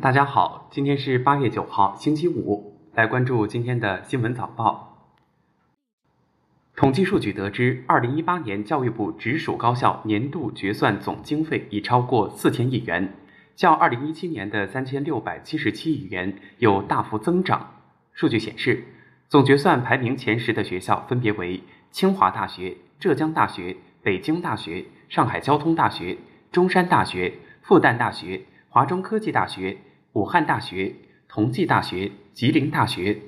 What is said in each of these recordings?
大家好，今天是八月九号，星期五，来关注今天的新闻早报。统计数据得知，二零一八年教育部直属高校年度决算总经费已超过四千亿元，较二零一七年的三千六百七十七亿元有大幅增长。数据显示，总决算排名前十的学校分别为清华大学、浙江大学、北京大学、上海交通大学、中山大学、复旦大学、华中科技大学。武汉大学、同济大学、吉林大学，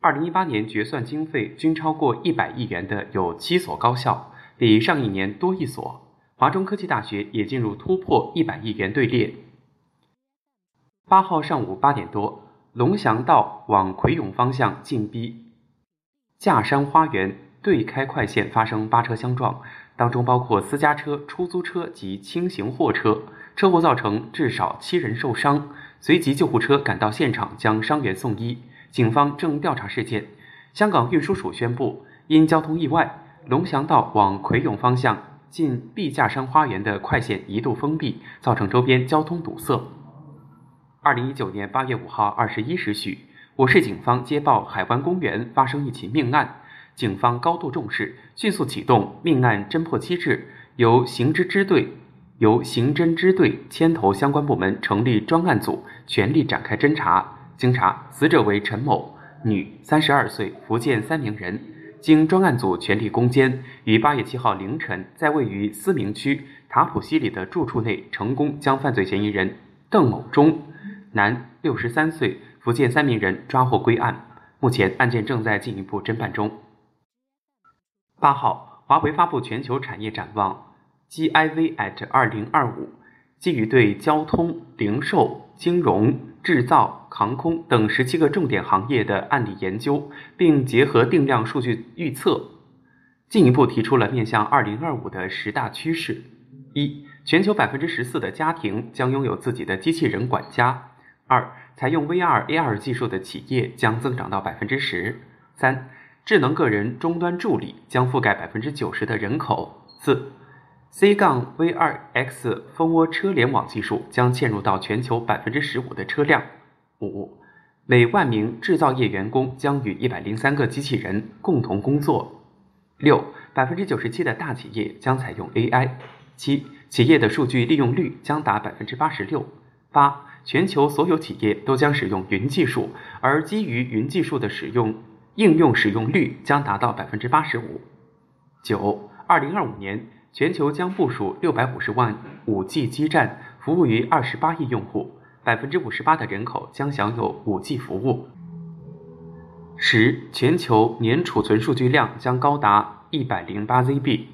二零一八年决算经费均超过一百亿元的有七所高校，比上一年多一所。华中科技大学也进入突破一百亿元队列。八号上午八点多，龙翔道往葵涌方向进逼架山花园对开快线发生八车相撞，当中包括私家车、出租车及轻型货车，车祸造成至少七人受伤。随即，救护车赶到现场，将伤员送医。警方正调查事件。香港运输署宣布，因交通意外，龙翔道往葵涌方向进碧架山花园的快线一度封闭，造成周边交通堵塞。二零一九年八月五号二十一时许，我市警方接报海湾公园发生一起命案，警方高度重视，迅速启动命案侦破机制，由刑侦支队。由刑侦支队牵头相关部门成立专案组，全力展开侦查。经查，死者为陈某，女，三十二岁，福建三明人。经专案组全力攻坚，于八月七号凌晨，在位于思明区塔普西里的住处内，成功将犯罪嫌疑人邓某忠，男，六十三岁，福建三明人抓获归案。目前案件正在进一步侦办中。八号，华为发布全球产业展望。GIV at 二零二五，基于对交通、零售、金融、制造、航空等十七个重点行业的案例研究，并结合定量数据预测，进一步提出了面向二零二五的十大趋势：一、全球百分之十四的家庭将拥有自己的机器人管家；二、采用 VR、AR 技术的企业将增长到百分之十；三、智能个人终端助理将覆盖百分之九十的人口；四。C-V2X 蜂窝车联网技术将嵌入到全球百分之十五的车辆。五，每万名制造业员工将与一百零三个机器人共同工作。六，百分之九十七的大企业将采用 AI。七，企业的数据利用率将达百分之八十六。八，全球所有企业都将使用云技术，而基于云技术的使用应用使用率将达到百分之八十五。九，二零二五年。全球将部署六百五十万五 G 基站，服务于二十八亿用户，百分之五十八的人口将享有五 G 服务。十，全球年储存数据量将高达一百零八 ZB。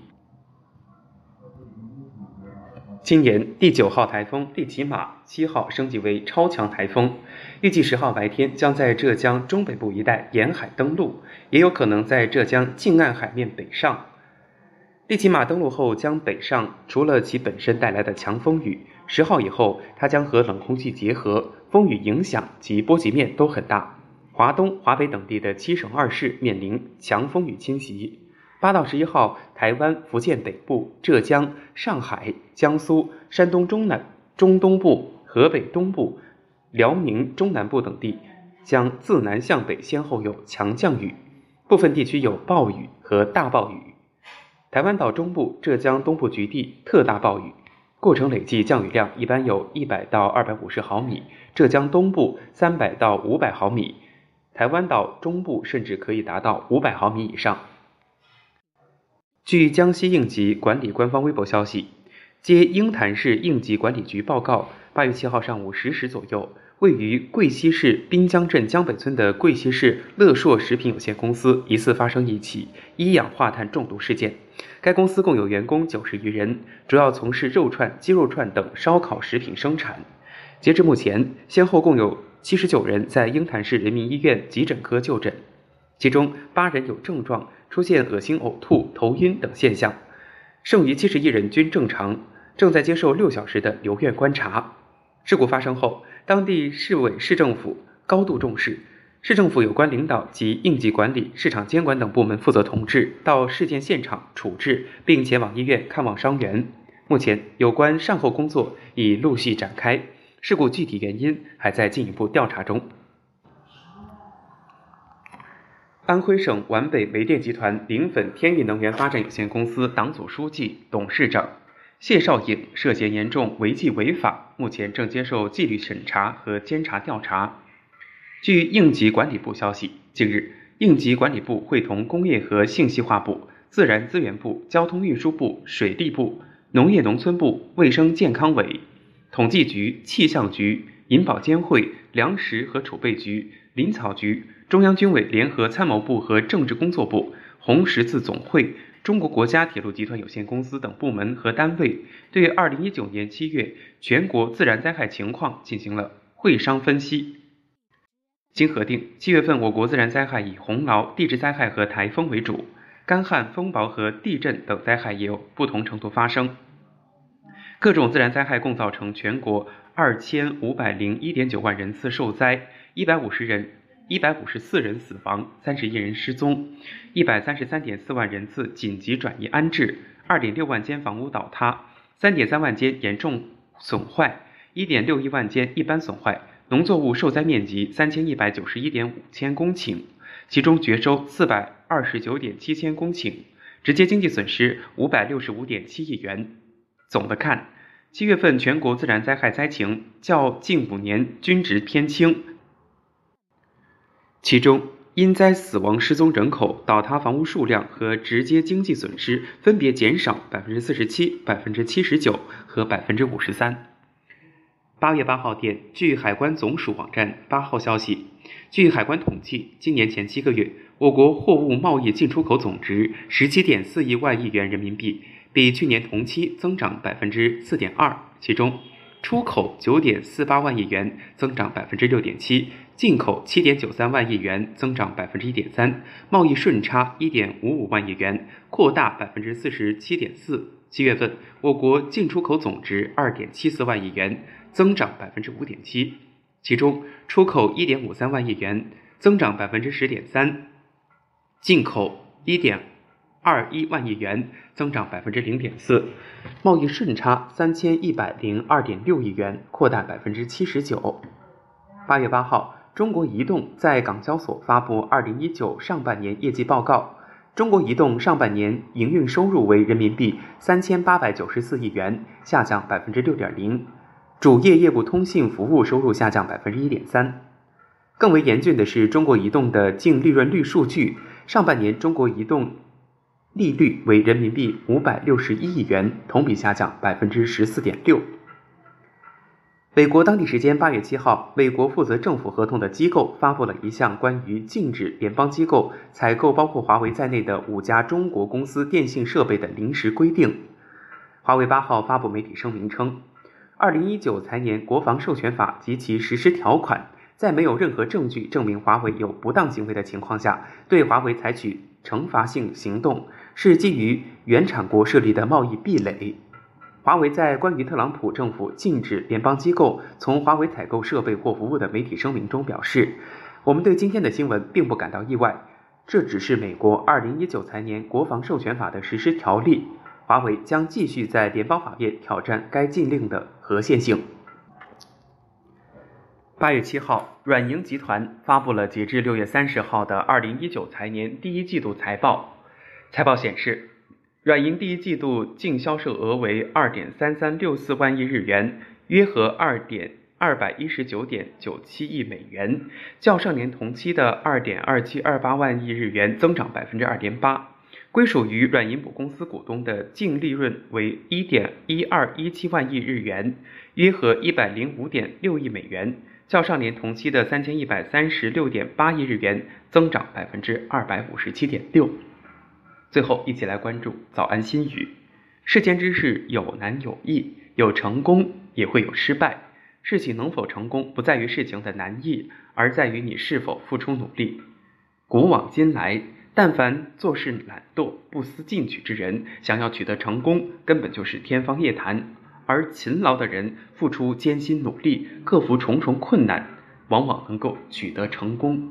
今年第九号台风利奇马七号升级为超强台风，预计十号白天将在浙江中北部一带沿海登陆，也有可能在浙江近岸海面北上。利奇马登陆后将北上，除了其本身带来的强风雨，十号以后它将和冷空气结合，风雨影响及波及面都很大。华东、华北等地的七省二市面临强风雨侵袭。八到十一号，台湾、福建北部、浙江、上海、江苏、山东中南、中东部、河北东部、辽宁中南部等地将自南向北先后有强降雨，部分地区有暴雨和大暴雨。台湾岛中部、浙江东部局地特大暴雨，过程累计降雨量一般有一百到二百五十毫米；浙江东部三百到五百毫米，台湾岛中部甚至可以达到五百毫米以上。据江西应急管理官方微博消息，接鹰潭市应急管理局报告，八月七号上午十时左右。位于贵溪市滨江镇江北村的贵溪市乐硕食品有限公司疑似发生一起一氧化碳中毒事件。该公司共有员工九十余人，主要从事肉串、鸡肉串等烧烤食品生产。截至目前，先后共有七十九人在鹰潭市人民医院急诊科就诊，其中八人有症状，出现恶心、呕吐、头晕等现象，剩余七十一人均正常，正在接受六小时的留院观察。事故发生后，当地市委市政府高度重视，市政府有关领导及应急管理、市场监管等部门负责同志到事件现场处置，并前往医院看望伤员。目前，有关善后工作已陆续展开，事故具体原因还在进一步调查中。安徽省皖北煤电集团临汾天宇能源发展有限公司党组书记、董事长谢少颖涉嫌严重违纪违法，目前正接受纪律审查和监察调查。据应急管理部消息，近日，应急管理部会同工业和信息化部、自然资源部、交通运输部、水利部、农业农村部、卫生健康委、统计局、气象局、银保监会、粮食和储备局、林草局。中央军委联合参谋部和政治工作部、红十字总会、中国国家铁路集团有限公司等部门和单位对2019年7月全国自然灾害情况进行了会商分析。经核定，七月份我国自然灾害以洪涝、地质灾害和台风为主，干旱、风暴和地震等灾害也有不同程度发生。各种自然灾害共造成全国二千五百零一点九万人次受灾，一百五十人。一百五十四人死亡，三十一人失踪，一百三十三点四万人次紧急转移安置，二点六万间房屋倒塌，三点三万间严重损坏，一点六亿万间一般损坏，农作物受灾面积三千一百九十一点五千公顷，其中绝收四百二十九点七千公顷，直接经济损失五百六十五点七亿元。总的看，七月份全国自然灾害灾情较近五年均值偏轻。其中，因灾死亡、失踪人口、倒塌房屋数量和直接经济损失分别减少百分之四十七、百分之七十九和百分之五十三。八月八号电，据海关总署网站八号消息，据海关统计，今年前七个月，我国货物贸易进出口总值十七点四亿万亿元人民币，比去年同期增长百分之四点二，其中。出口九点四八万亿元，增长百分之六点七；进口七点九三万亿元，增长百分之一点三；贸易顺差一点五五万亿元，扩大百分之四十七点四。七月份，我国进出口总值二点七四万亿元，增长百分之五点七，其中出口一点五三万亿元，增长百分之十点三；进口一点。二一万亿元，增长百分之零点四，贸易顺差三千一百零二点六亿元，扩大百分之七十九。八月八号，中国移动在港交所发布二零一九上半年业绩报告，中国移动上半年营运收入为人民币三千八百九十四亿元，下降百分之六点零，主业业务通信服务收入下降百分之一点三。更为严峻的是，中国移动的净利润率数据，上半年中国移动。利率为人民币五百六十一亿元，同比下降百分之十四点六。美国当地时间八月七号，美国负责政府合同的机构发布了一项关于禁止联邦机构采购包括华为在内的五家中国公司电信设备的临时规定。华为八号发布媒体声明称，二零一九财年国防授权法及其实施条款，在没有任何证据证明华为有不当行为的情况下，对华为采取惩罚性行动。是基于原产国设立的贸易壁垒。华为在关于特朗普政府禁止联邦机构从华为采购设备或服务的媒体声明中表示：“我们对今天的新闻并不感到意外，这只是美国2019财年国防授权法的实施条例。华为将继续在联邦法院挑战该禁令的合宪性。”八月七号，软银集团发布了截至六月三十号的2019财年第一季度财报。财报显示，软银第一季度净销售额为二点三三六四万亿日元，约合二点二百一十九点九七亿美元，较上年同期的二点二七二八万亿日元增长百分之二点八。归属于软银母公司股东的净利润为一点一二一七万亿日元，约合一百零五点六亿美元，较上年同期的三千一百三十六点八亿日元增长百分之二百五十七点六。最后，一起来关注早安心语。世间之事有难有易，有成功也会有失败。事情能否成功，不在于事情的难易，而在于你是否付出努力。古往今来，但凡做事懒惰、不思进取之人，想要取得成功，根本就是天方夜谭。而勤劳的人，付出艰辛努力，克服重重困难，往往能够取得成功。